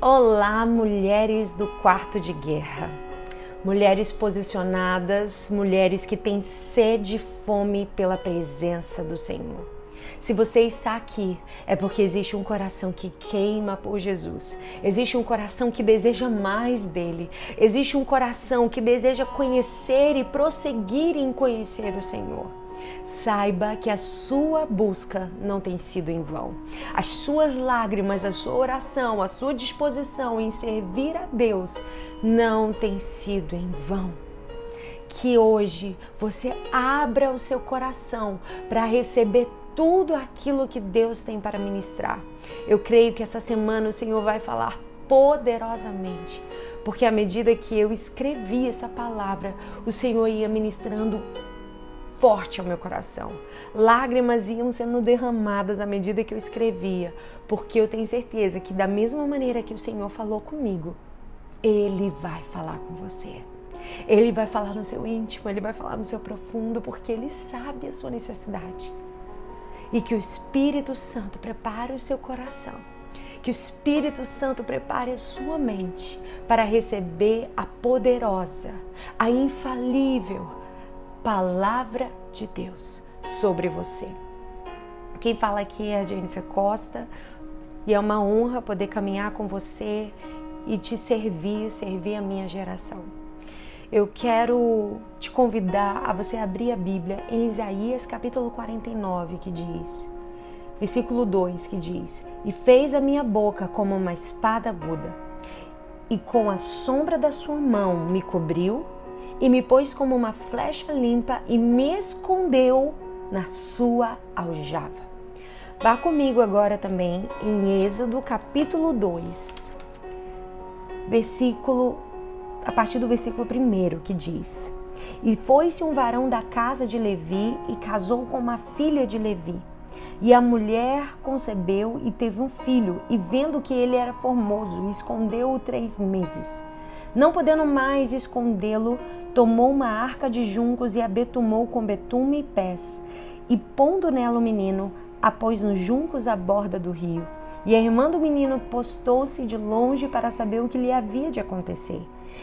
Olá, mulheres do quarto de guerra. Mulheres posicionadas, mulheres que têm sede e fome pela presença do Senhor. Se você está aqui, é porque existe um coração que queima por Jesus. Existe um coração que deseja mais dele. Existe um coração que deseja conhecer e prosseguir em conhecer o Senhor saiba que a sua busca não tem sido em vão. As suas lágrimas, a sua oração, a sua disposição em servir a Deus não tem sido em vão. Que hoje você abra o seu coração para receber tudo aquilo que Deus tem para ministrar. Eu creio que essa semana o Senhor vai falar poderosamente, porque à medida que eu escrevi essa palavra, o Senhor ia ministrando forte ao meu coração. Lágrimas iam sendo derramadas à medida que eu escrevia, porque eu tenho certeza que, da mesma maneira que o Senhor falou comigo, Ele vai falar com você. Ele vai falar no seu íntimo, ele vai falar no seu profundo, porque ele sabe a sua necessidade. E que o Espírito Santo prepare o seu coração, que o Espírito Santo prepare a sua mente para receber a poderosa, a infalível, palavra de Deus sobre você. Quem fala aqui é a Jennifer Costa e é uma honra poder caminhar com você e te servir, servir a minha geração. Eu quero te convidar a você abrir a Bíblia em Isaías capítulo 49, que diz, versículo 2, que diz: E fez a minha boca como uma espada aguda, e com a sombra da sua mão me cobriu e me pôs como uma flecha limpa e me escondeu na sua aljava. Vá comigo agora também em Êxodo capítulo 2, versículo a partir do versículo 1 que diz: E foi-se um varão da casa de Levi e casou com uma filha de Levi. E a mulher concebeu e teve um filho, e vendo que ele era formoso, escondeu-o três meses. Não podendo mais escondê-lo, tomou uma arca de juncos e a betumou com betume e pés, e pondo nela o menino, a pôs nos juncos à borda do rio. E a irmã do menino postou-se de longe para saber o que lhe havia de acontecer.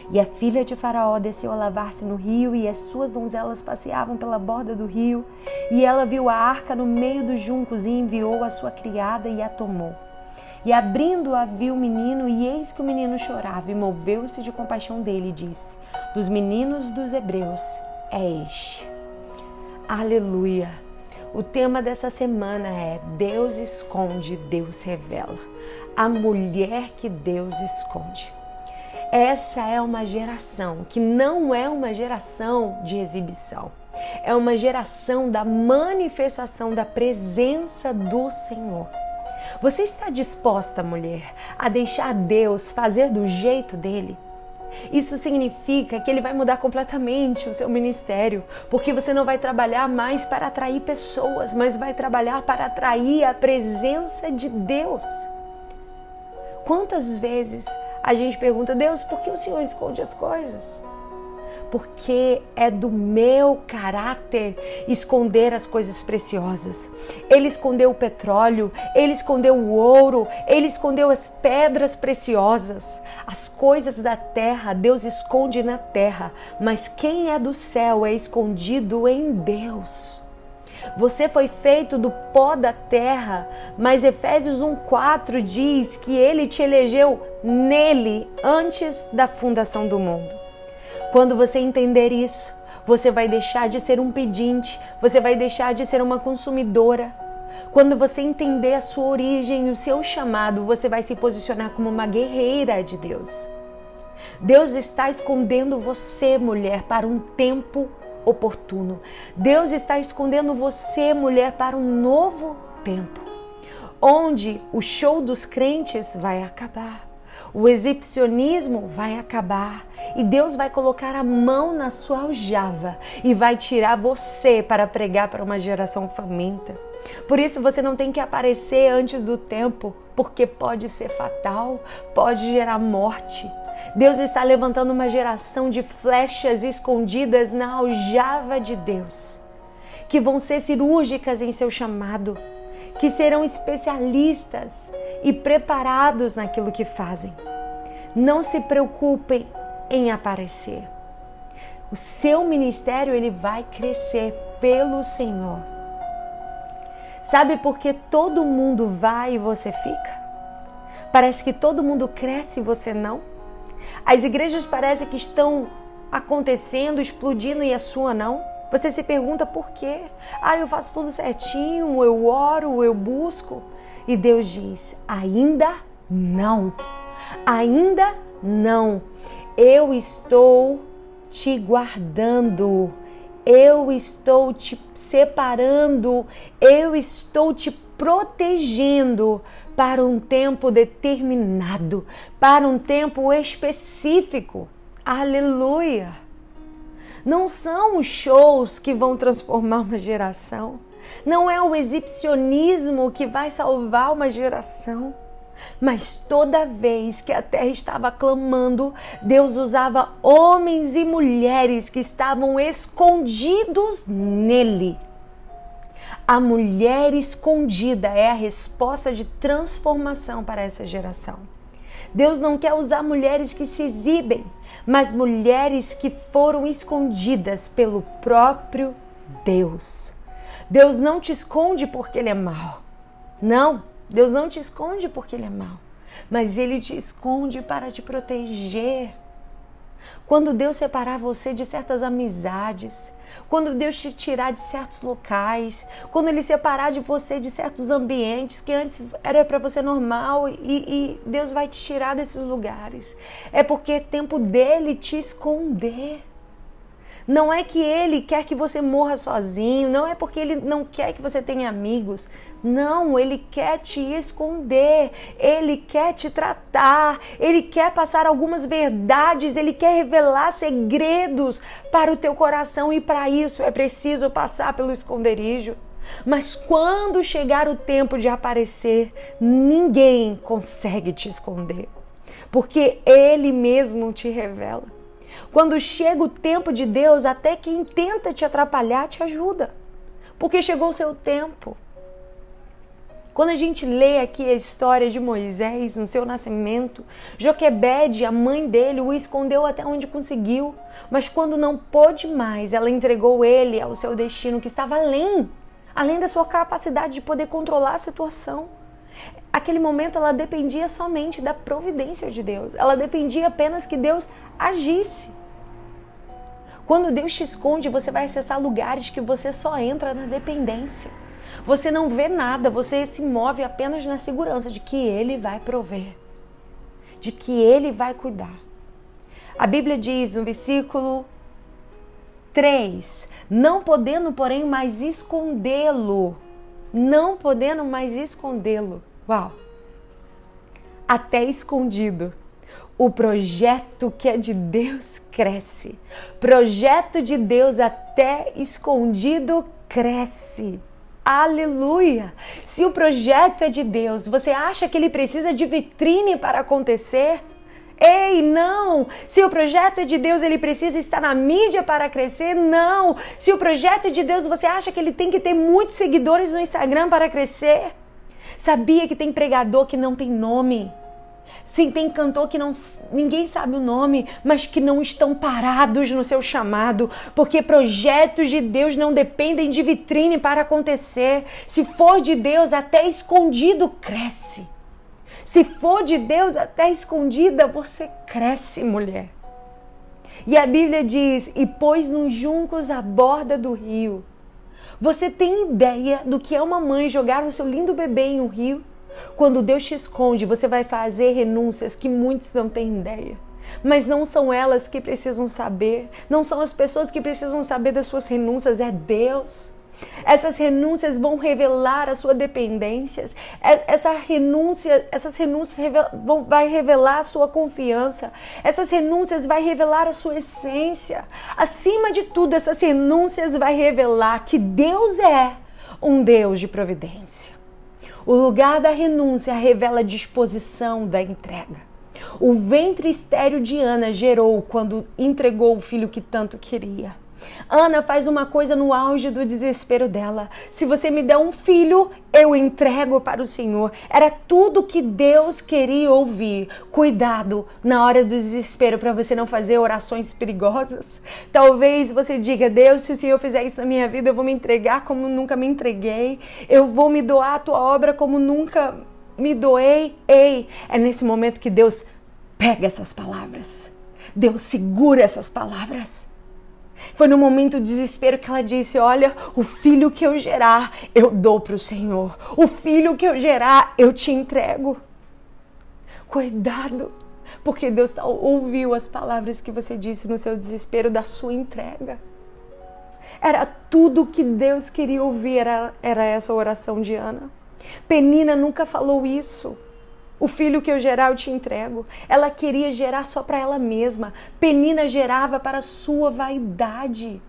E a filha de Faraó desceu a lavar-se no rio, e as suas donzelas passeavam pela borda do rio. E ela viu a arca no meio dos juncos e enviou a sua criada e a tomou. E abrindo-a, viu o menino, e eis que o menino chorava, e moveu-se de compaixão dele, e disse: Dos meninos dos hebreus é este. Aleluia! O tema dessa semana é Deus esconde, Deus revela. A mulher que Deus esconde. Essa é uma geração que não é uma geração de exibição. É uma geração da manifestação da presença do Senhor. Você está disposta, mulher, a deixar Deus fazer do jeito dele? Isso significa que ele vai mudar completamente o seu ministério, porque você não vai trabalhar mais para atrair pessoas, mas vai trabalhar para atrair a presença de Deus. Quantas vezes a gente pergunta, Deus, por que o Senhor esconde as coisas? Porque é do meu caráter esconder as coisas preciosas. Ele escondeu o petróleo, ele escondeu o ouro, ele escondeu as pedras preciosas. As coisas da terra, Deus esconde na terra, mas quem é do céu é escondido em Deus. Você foi feito do pó da terra, mas Efésios 1:4 diz que ele te elegeu nele antes da fundação do mundo. Quando você entender isso, você vai deixar de ser um pedinte, você vai deixar de ser uma consumidora. Quando você entender a sua origem e o seu chamado, você vai se posicionar como uma guerreira de Deus. Deus está escondendo você, mulher, para um tempo oportuno. Deus está escondendo você, mulher, para um novo tempo, onde o show dos crentes vai acabar. O exibicionismo vai acabar e Deus vai colocar a mão na sua aljava e vai tirar você para pregar para uma geração faminta. Por isso você não tem que aparecer antes do tempo, porque pode ser fatal, pode gerar morte. Deus está levantando uma geração de flechas escondidas na aljava de Deus, que vão ser cirúrgicas em seu chamado, que serão especialistas e preparados naquilo que fazem. Não se preocupem em aparecer. O seu ministério ele vai crescer pelo Senhor. Sabe por que todo mundo vai e você fica? Parece que todo mundo cresce e você não? As igrejas parecem que estão acontecendo, explodindo e a sua não? Você se pergunta por quê? Ah, eu faço tudo certinho, eu oro, eu busco. E Deus diz: ainda não. Ainda não. Eu estou te guardando. Eu estou te separando. Eu estou te protegendo para um tempo determinado, para um tempo específico. Aleluia! Não são os shows que vão transformar uma geração. Não é o exibicionismo que vai salvar uma geração. Mas toda vez que a terra estava clamando, Deus usava homens e mulheres que estavam escondidos nele. A mulher escondida é a resposta de transformação para essa geração. Deus não quer usar mulheres que se exibem, mas mulheres que foram escondidas pelo próprio Deus. Deus não te esconde porque ele é mau. Não, Deus não te esconde porque ele é mau, mas ele te esconde para te proteger. Quando Deus separar você de certas amizades, quando Deus te tirar de certos locais, quando Ele separar de você de certos ambientes que antes era para você normal e, e, Deus vai te tirar desses lugares, é porque é tempo dele te esconder. Não é que ele quer que você morra sozinho, não é porque ele não quer que você tenha amigos. Não, ele quer te esconder, ele quer te tratar, ele quer passar algumas verdades, ele quer revelar segredos para o teu coração e para isso é preciso passar pelo esconderijo. Mas quando chegar o tempo de aparecer, ninguém consegue te esconder, porque ele mesmo te revela. Quando chega o tempo de Deus, até quem tenta te atrapalhar te ajuda, porque chegou o seu tempo. Quando a gente lê aqui a história de Moisés no seu nascimento, Joquebede, a mãe dele, o escondeu até onde conseguiu, mas quando não pôde mais, ela entregou ele ao seu destino que estava além, além da sua capacidade de poder controlar a situação. Aquele momento ela dependia somente da providência de Deus. Ela dependia apenas que Deus agisse. Quando Deus te esconde, você vai acessar lugares que você só entra na dependência. Você não vê nada, você se move apenas na segurança de que Ele vai prover, de que Ele vai cuidar. A Bíblia diz no versículo 3: Não podendo, porém, mais escondê-lo, não podendo mais escondê-lo. Uau! Até escondido o projeto que é de Deus cresce. Projeto de Deus até escondido cresce. Aleluia! Se o projeto é de Deus, você acha que ele precisa de vitrine para acontecer? Ei, não! Se o projeto é de Deus, ele precisa estar na mídia para crescer? Não! Se o projeto é de Deus, você acha que ele tem que ter muitos seguidores no Instagram para crescer? Sabia que tem pregador que não tem nome? Sim, tem cantor que não, ninguém sabe o nome, mas que não estão parados no seu chamado, porque projetos de Deus não dependem de vitrine para acontecer. Se for de Deus, até escondido cresce. Se for de Deus, até escondida, você cresce, mulher. E a Bíblia diz: e pôs nos juncos à borda do rio. Você tem ideia do que é uma mãe jogar o seu lindo bebê em um rio? Quando Deus te esconde, você vai fazer renúncias que muitos não têm ideia. Mas não são elas que precisam saber, não são as pessoas que precisam saber das suas renúncias, é Deus. Essas renúncias vão revelar as suas dependências. É, essa renúncia, essas renúncias vão, vai revelar a sua confiança. Essas renúncias vai revelar a sua essência. Acima de tudo, essas renúncias vai revelar que Deus é um Deus de providência. O lugar da renúncia revela a disposição da entrega. O ventre estéreo de Ana gerou quando entregou o filho que tanto queria. Ana faz uma coisa no auge do desespero dela. Se você me der um filho, eu entrego para o Senhor. Era tudo que Deus queria ouvir. Cuidado na hora do desespero para você não fazer orações perigosas. Talvez você diga: Deus, se o Senhor fizer isso na minha vida, eu vou me entregar como nunca me entreguei. Eu vou me doar a tua obra como nunca me doei. Ei, é nesse momento que Deus pega essas palavras. Deus segura essas palavras foi no momento de desespero que ela disse: Olha, o filho que eu gerar, eu dou para o Senhor. O filho que eu gerar, eu te entrego. Cuidado, porque Deus tá, ouviu as palavras que você disse no seu desespero da sua entrega. Era tudo que Deus queria ouvir, era, era essa oração de Ana. Penina nunca falou isso. O filho que eu gerar eu te entrego. Ela queria gerar só para ela mesma. Penina gerava para sua vaidade.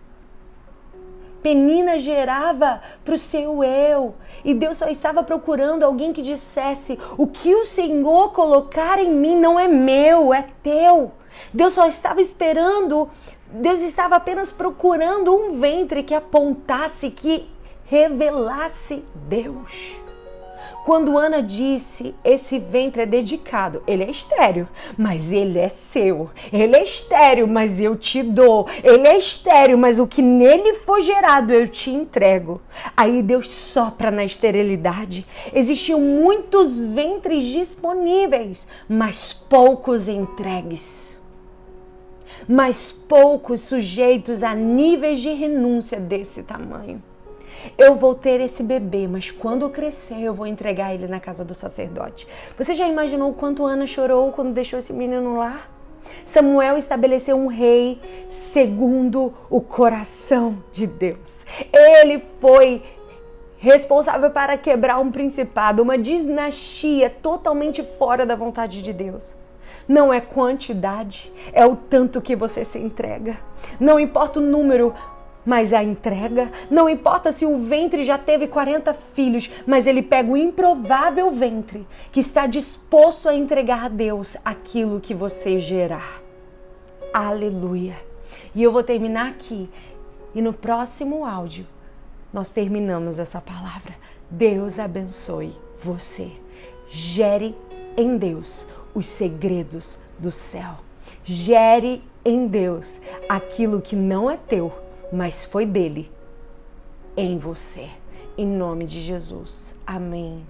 Penina gerava para o seu eu. E Deus só estava procurando alguém que dissesse: O que o Senhor colocar em mim não é meu, é teu. Deus só estava esperando, Deus estava apenas procurando um ventre que apontasse, que revelasse Deus. Quando Ana disse, esse ventre é dedicado, ele é estéreo, mas ele é seu. Ele é estéreo, mas eu te dou. Ele é estéreo, mas o que nele for gerado eu te entrego. Aí Deus sopra na esterilidade. Existiam muitos ventres disponíveis, mas poucos entregues. Mas poucos sujeitos a níveis de renúncia desse tamanho. Eu vou ter esse bebê, mas quando crescer eu vou entregar ele na casa do sacerdote. Você já imaginou o quanto Ana chorou quando deixou esse menino lá? Samuel estabeleceu um rei segundo o coração de Deus. Ele foi responsável para quebrar um principado, uma dinastia totalmente fora da vontade de Deus. Não é quantidade, é o tanto que você se entrega. Não importa o número, mas a entrega, não importa se o ventre já teve 40 filhos, mas ele pega o improvável ventre que está disposto a entregar a Deus aquilo que você gerar. Aleluia. E eu vou terminar aqui. E no próximo áudio, nós terminamos essa palavra. Deus abençoe você. Gere em Deus os segredos do céu. Gere em Deus aquilo que não é teu mas foi dele em você. Em nome de Jesus. Amém.